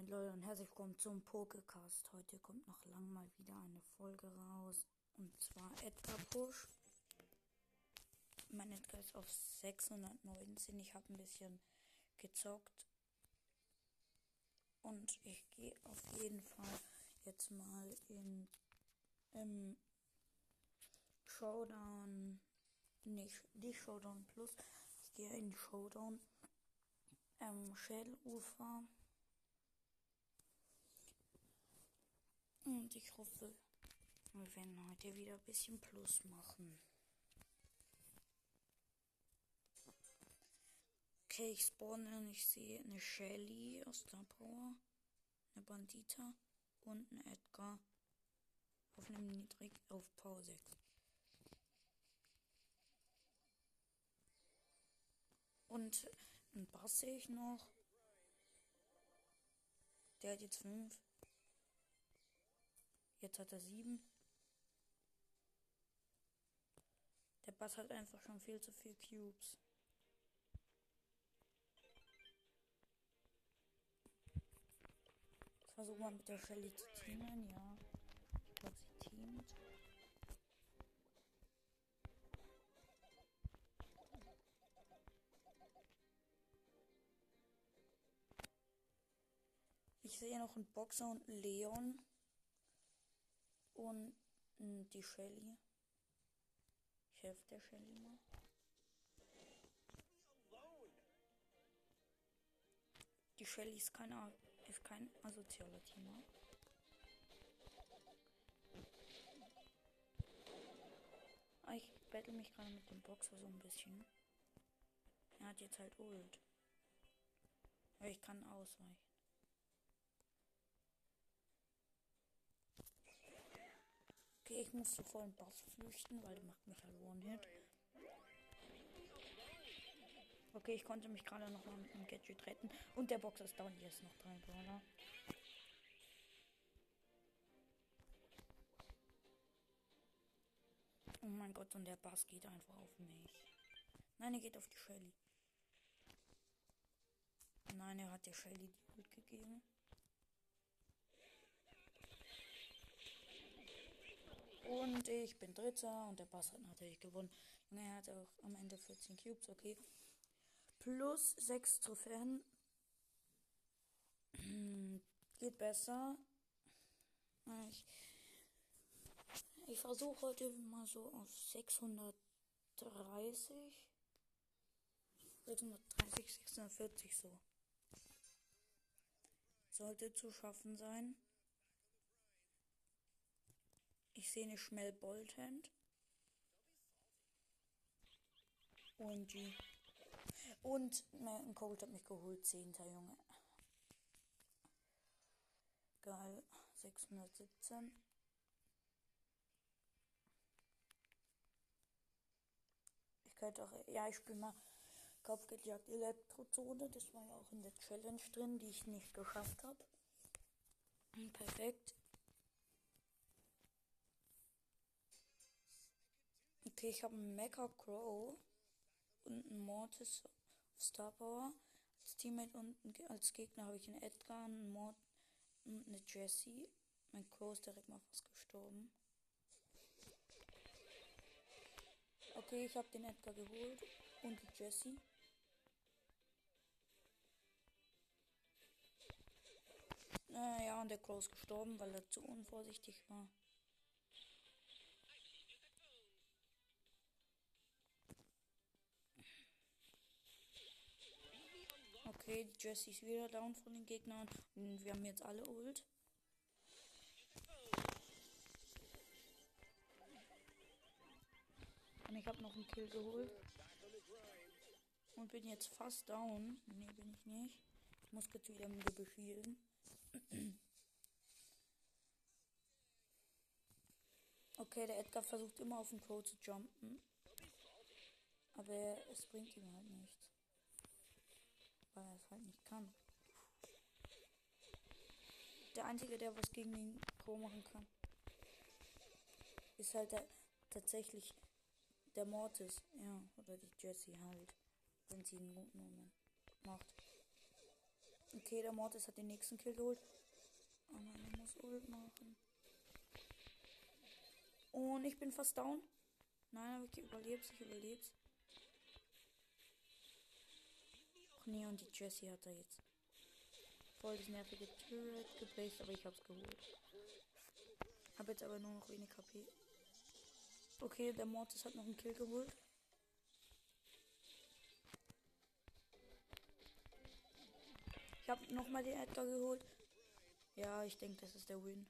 Moin Leute und herzlich willkommen zum Pokecast. Heute kommt noch lang mal wieder eine Folge raus. Und zwar Edgar Push. Mein Edgar ist auf 619. Ich habe ein bisschen gezockt. Und ich gehe auf jeden Fall jetzt mal in im Showdown. Nicht, nicht Showdown Plus. Ich gehe in Showdown. Ähm, Schädelufer. Und ich hoffe, wir werden heute wieder ein bisschen Plus machen. Okay, ich spawne und ich sehe eine Shelly aus Star Power, eine Bandita und eine Edgar auf einem Niedrig auf Power 6. Und einen Bass sehe ich noch. Der hat jetzt 5. Jetzt hat er 7. Der Bass hat einfach schon viel zu viel Cubes. Ich versuche mal mit der Shelly zu teamen, ja. Ich glaube, sie teamt. Ich sehe noch einen Boxer und einen Leon. Und die Shelly. Ich helfe der Shelly mal. Die Shelly ist kein, ist kein asozialer Teamer. Ah, ich battle mich gerade mit dem Boxer so ein bisschen. Er hat jetzt halt Ult. Aber ich kann ausweichen. Okay, ich muss zuvor einen Boss flüchten, weil der macht mich halt One-Hit. Okay, ich konnte mich gerade noch mal mit dem Gadget retten. Und der Box ist down. Hier ist noch drei Brawler. Oh mein Gott, und der Bass geht einfach auf mich. Nein, er geht auf die Shelly. Nein, er hat der Shelly die Ult gegeben. Und ich bin Dritter und der Bass hat natürlich gewonnen. Junge, er hatte auch am Ende 14 Cubes, okay. Plus 6 Trophäen. Geht besser. Ich, ich versuche heute mal so auf 630. 630, 640 so. Sollte zu schaffen sein. Ich sehe eine Schmell Bolthand. OMG. Und ein Cold hat mich geholt. Zehnter Junge. Geil. 617. Ich könnte auch. Ja, ich spiele mal Kopfgeldjagd Elektrozone. Das war ja auch in der Challenge drin, die ich nicht geschafft habe. Perfekt. Okay, ich habe einen Mecha Crow und einen Mortis auf Star Power. Als Teammate und als Gegner habe ich einen Edgar, einen Mort und eine Jessie. Mein Crow ist direkt mal fast gestorben. Okay, ich habe den Edgar geholt und die Jessie. Naja, und der Crow ist gestorben, weil er zu unvorsichtig war. Okay, die Jessie ist wieder down von den Gegnern. Und wir haben jetzt alle Ult. Und ich habe noch einen Kill geholt. Und bin jetzt fast down. Ne, bin ich nicht. Ich muss jetzt wieder mit bespielen. okay, der Edgar versucht immer auf den Crow zu jumpen. Aber es bringt ihm halt nichts weil er es halt nicht kann. Der Einzige, der was gegen den Pro machen kann, ist halt der, tatsächlich der Mortis, ja, oder die Jessie halt, wenn sie einen guten Moment macht. Okay, der Mortis hat den nächsten Kill geholt. Aber er muss Ult machen. Und ich bin fast down. Nein, aber ich überleb's, ich überleb's. Ach nee, und die Jessie hat da jetzt voll das nervige Turret geplaced, aber ich hab's geholt. Hab jetzt aber nur noch wenig HP. Okay, der Mortis hat noch einen Kill geholt. Ich habe nochmal den Edgar geholt. Ja, ich denke, das ist der Win.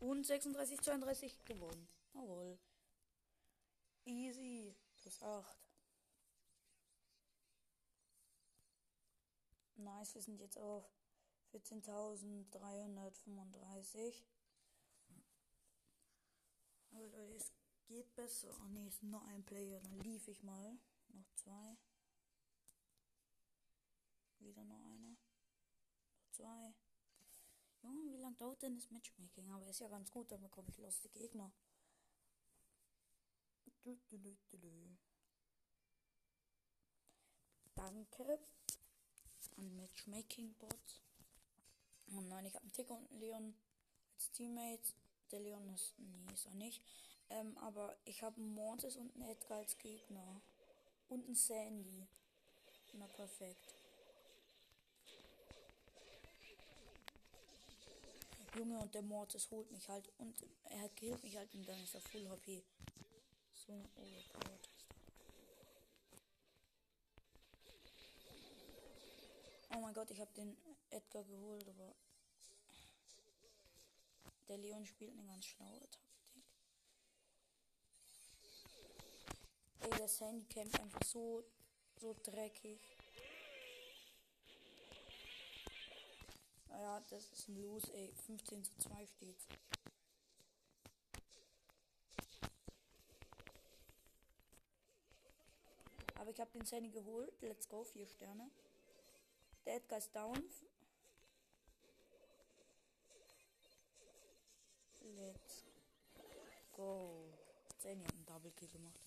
Und 36, 32 gewonnen. Jawohl. Easy. Plus 8. Nice, wir sind jetzt auf 14.335. Aber Leute, es geht besser. Oh ne, ist nur ein Player. Dann lief ich mal. Noch zwei. Wieder noch einer. Noch zwei. Junge, wie lange dauert denn das Matchmaking? Aber ist ja ganz gut, dann bekomme ich loste Gegner. Du, du, du, Danke an Matchmaking Bots. Oh nein, ich habe einen Ticker und einen Leon als Teammates. Der Leon ist. Nee, ist er nicht. Ähm, aber ich habe einen Mortis und einen Edgar als Gegner. Und einen Sandy. Na perfekt. Junge, und der Mortis holt mich halt. Und er killt mich halt und dann ist er Full HP. Eine Overpowered ist Oh mein Gott, ich habe den Edgar geholt, aber der Leon spielt eine ganz schlaue Taktik. Ey, das Handycam einfach so, so dreckig. Naja, das ist ein Los, ey. 15 zu 2 steht's. Aber ich habe den Sandy geholt. Let's go, 4 Sterne. Der Edgar ist down. Let's go. Sandy hat einen Double Kill gemacht.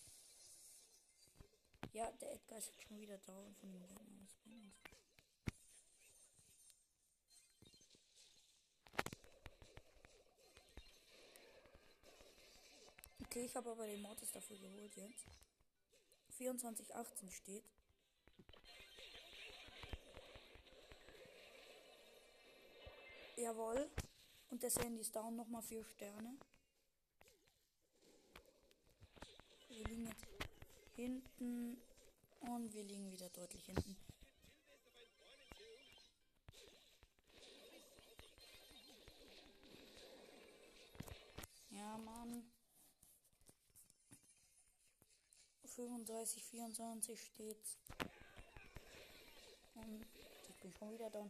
Ja, der Edgar ist schon wieder down von den Gegnern. Okay, ich habe aber den Mortis dafür geholt jetzt. 24,18 steht. Jawohl. Und der Sandy ist down nochmal 4 Sterne. Wir liegen jetzt hinten. Und wir liegen wieder deutlich hinten. Ja, Mann. 35, 24 steht's. Und ich bin schon wieder da.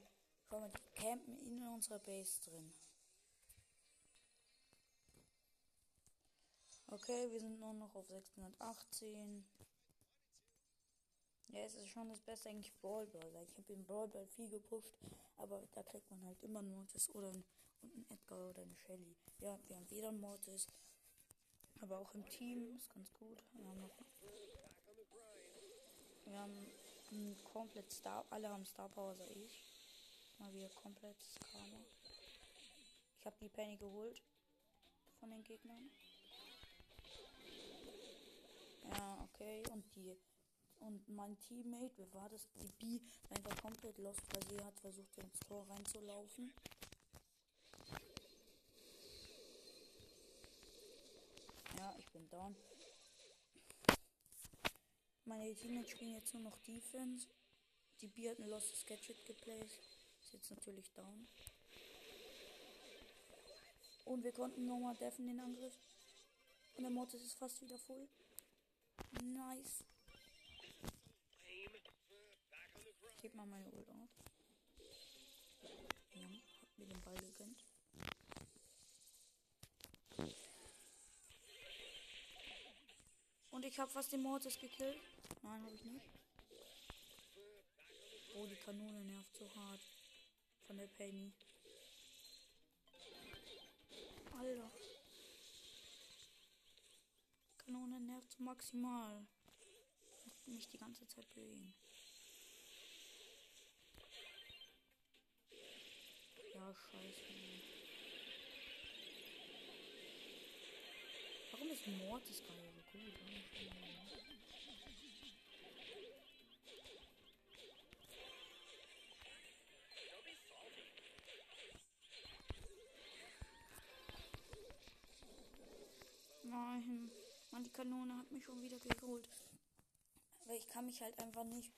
Schau mal, die campen in unserer Base drin. Okay, wir sind nur noch auf 618. Ja, es ist schon das Beste eigentlich Brawlball. Ich habe den Brawlball viel gepusht, aber da kriegt man halt immer Mortis oder ein, und ein Edgar oder eine Shelly. Ja, wir haben weder Mortis, aber auch im Team ist ganz gut. Haben noch wir haben komplett Star. Alle haben Star Power, also ich. Mal wieder komplett Karma. Ich habe die Penny geholt. Von den Gegnern. Ja, okay. Und die. Und mein Teammate, wer war das? Die B, einfach komplett lost, weil sie hat versucht, ins Tor reinzulaufen. Ja, ich bin down. Meine Teammates spielen jetzt nur noch Defense. Die B hat eine Lost Gadget geplaced. Ist jetzt natürlich down. Und wir konnten nochmal deffen den Angriff. Und der Mortis ist fast wieder voll. Nice. Heb mal meine Ult auf. Ja, hab mir den Ball gegönnt. Und ich habe fast den Mortis gekillt. Nein, habe ich nicht. Oh, die Kanone nervt so hart. Von der Penny. Alter. Kanone nervt maximal. mich die ganze Zeit bewegen. Ja, scheiße. Warum ist Mortis gerade gut? Nein, Mann, die Kanone hat mich schon wieder geholt. Aber ich kann mich halt einfach nicht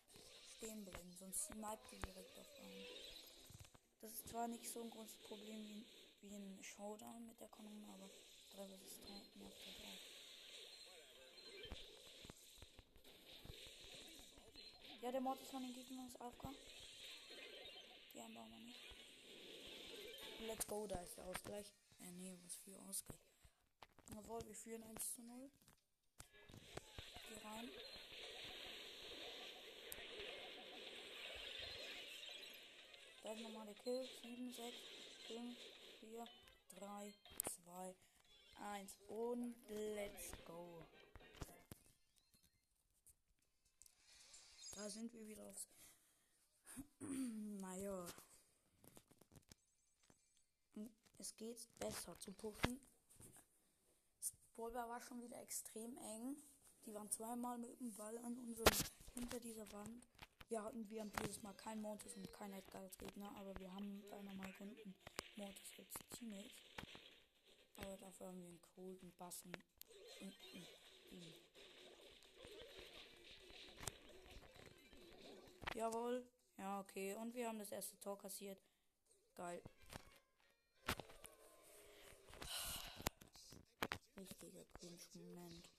stehen bringen, sonst sniped die direkt auf einen. Das ist zwar nicht so ein großes Problem wie, wie ein Showdown mit der Kanone, aber 3 vs 3 nervt halt auch. Ja, der Mord ist von den Gegnern ist AFK. Die haben wir aber nicht. Let's go, da ist der Ausgleich. Äh, nee, was für Ausgleich. Jawohl, wir führen 1 zu 0. Geh rein. Da ist nochmal der Kill. 7, 6, 5, 4, 3, 2, 1 und let's go. Da sind wir wieder aufs. naja. Es geht besser zu pushen. Ballbar war schon wieder extrem eng. Die waren zweimal mit dem Ball an unserem hinter dieser Wand. Ja, und wir haben dieses Mal kein Mortis und kein Edgar als Gegner, aber wir haben Dynamite und einen Mortis als Teammates. Aber dafür haben wir einen Cold, einen Bass und einen Beam. Jawohl. Ja, okay. Und wir haben das erste Tor kassiert. Geil. Richtiger Cringe-Moment.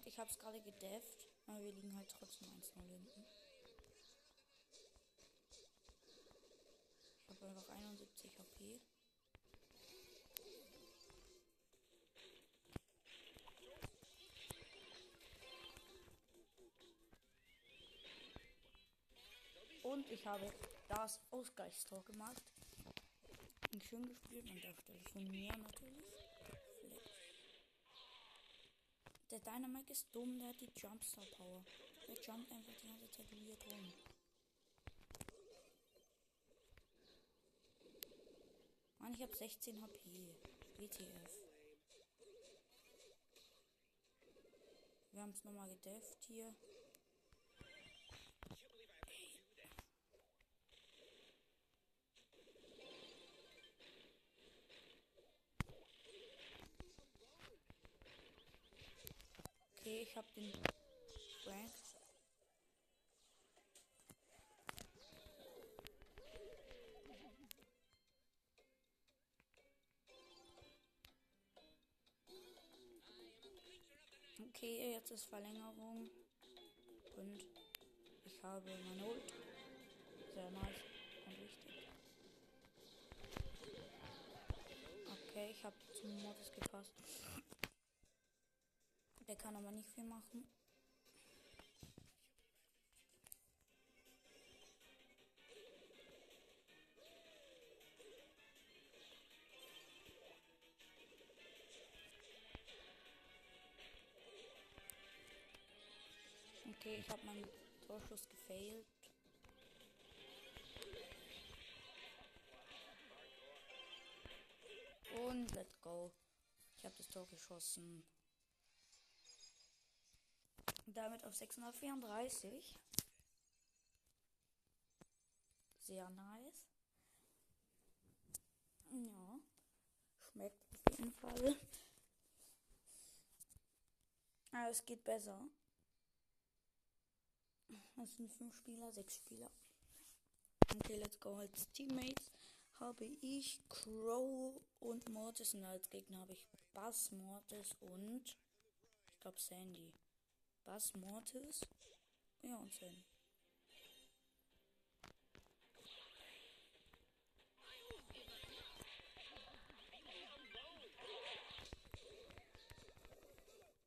Gott, ich hab's gerade gedefft. Aber wir liegen halt trotzdem 1-0 hinten. Ich habe einfach 71 HP. Und ich habe das Ausgleichstor gemacht. Und schön gespielt an der Stelle von mir natürlich. Der Dynamite ist dumm, der hat die Jumpstar Power. Der jumpt einfach die ganze Zeit weird rum. Mann, ich habe 16 HP. WTF. Wir haben es nochmal gedefft hier. Okay, ich habe den Frank. Okay, jetzt ist Verlängerung. Und ich habe meine Ult. Sehr nice und wichtig. Okay, ich habe zum Modus gepasst. Der kann aber nicht viel machen. Okay, ich habe meinen Torschuss gefailt. Und let's go. Ich habe das Tor geschossen. Damit auf 634. Sehr nice. Ja. Schmeckt auf jeden Fall. Ah, es geht besser. Das sind fünf Spieler, sechs Spieler. Okay, let's go. Als Teammates habe ich Crow und Mortis und als Gegner habe ich Bass, Mortis und ich glaube Sandy. Bass, Mortis, ja und Sandy.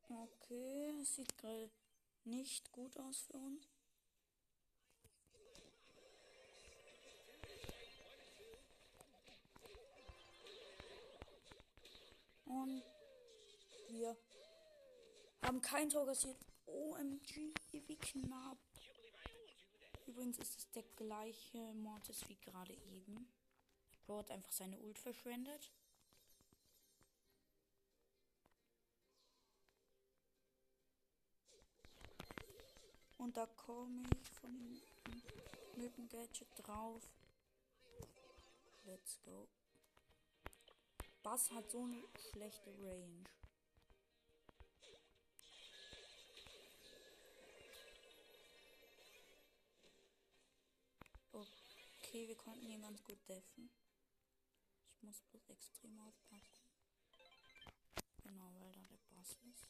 Okay, es sieht gerade nicht gut aus für uns. Und wir haben kein Tor kassiert. OMG, wie knapp. Übrigens ist es der gleiche Mortis wie gerade eben. Bro hat einfach seine Ult verschwendet. Und da komme ich von dem Gadget drauf. Let's go. Bass hat so eine schlechte Range. Okay, wir konnten ihn ganz gut deffen. Ich muss bloß extrem aufpassen. Genau, weil da der Bass ist.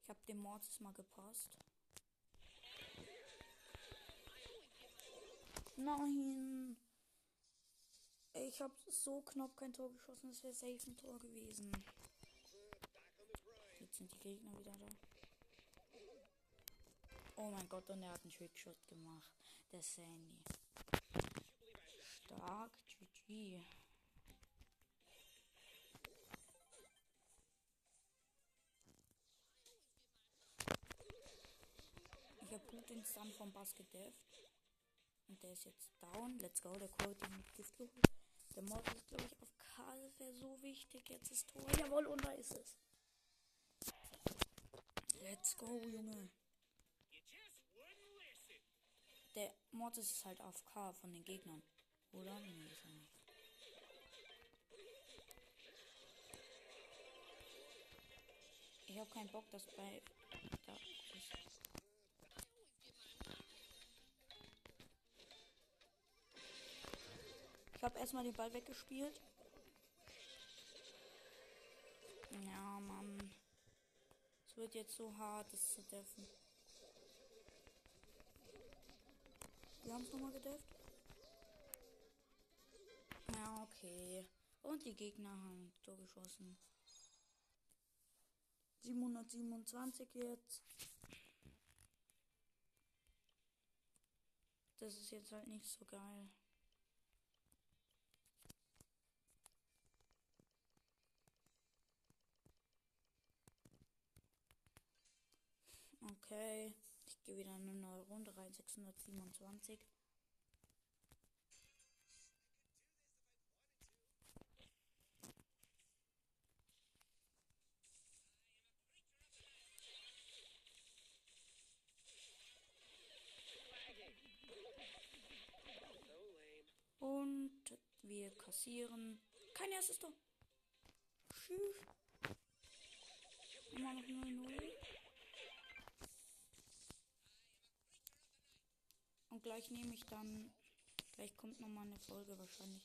Ich habe dem Mortis mal gepasst. Nein. Ich habe so knapp kein Tor geschossen. Das wäre safe ein Tor gewesen. Jetzt sind die Gegner wieder da. Oh mein Gott, und er hat einen Trickshot gemacht. Der Sandy. Stark. GG. Ich habe gut den Stun vom Bass gedefft. Und der ist jetzt down. Let's go. Der Colt mit Gift geholt. Der Mod ist, glaube ich, auf K. Das wäre so wichtig. Jetzt ist Tor. Jawohl, und da ist es. Let's go, Junge. Der Mortis ist halt auf K von den Gegnern. Oder? Nee, ist er nicht. Ich habe keinen Bock, dass bei da ist. Ich habe erstmal den Ball weggespielt. Ja, Mann. Es wird jetzt so hart, das zu deffen. Haben nochmal gedefft. Ja, okay. Und die Gegner haben Tor geschossen. 727 jetzt. Das ist jetzt halt nicht so geil. Okay, gehe wieder eine neue Runde rein, 627. Und wir kassieren. Kein erstes Tor. Tschüss. Immer noch 0-0. Und gleich nehme ich dann. Gleich kommt nochmal eine Folge wahrscheinlich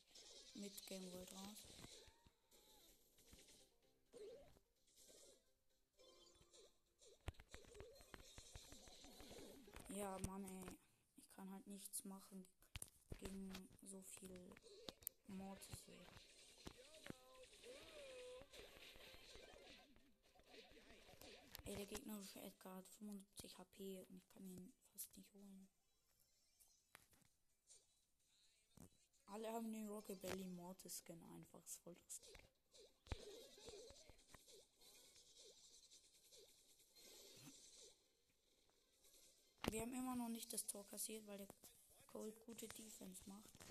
mit Game World raus. Ja, Mann, ey. Ich kann halt nichts machen gegen so viel Mortis. Ey. Ey, der gegnerische Edgar hat 75 HP und ich kann ihn fast nicht holen. Alle haben den Rockabilly Mortis Skin einfach. Ist voll lustig. Wir haben immer noch nicht das Tor kassiert, weil der Cold gute Defense macht.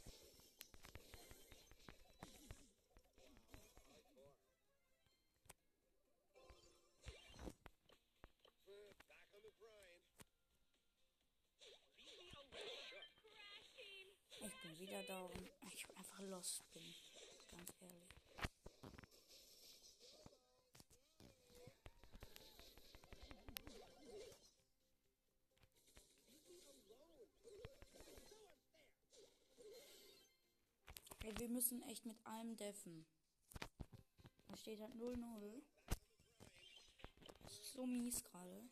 Ich bin wieder da und ich einfach lost bin. ganz ehrlich. Ey, wir müssen echt mit allem deffen. Da steht halt 0-0. Das ist so mies gerade.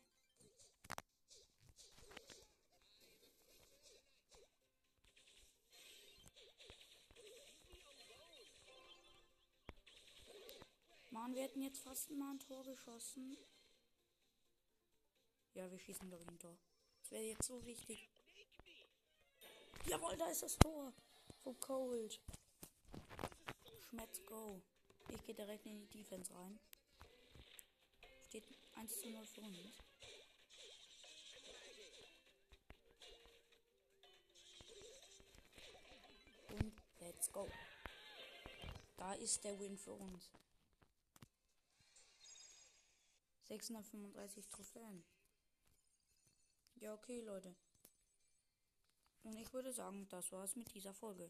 Mann, wir hätten jetzt fast mal ein Tor geschossen. Ja, wir schießen ich ein Tor. Das wäre jetzt so wichtig. Jawohl, da ist das Tor. So cold. Schmetz go. Ich gehe direkt in die Defense rein. Steht 1 zu 0 für uns. Und let's go. Da ist der Win für uns. 635 Trophäen. Ja, okay, Leute. Und ich würde sagen, das war's mit dieser Folge.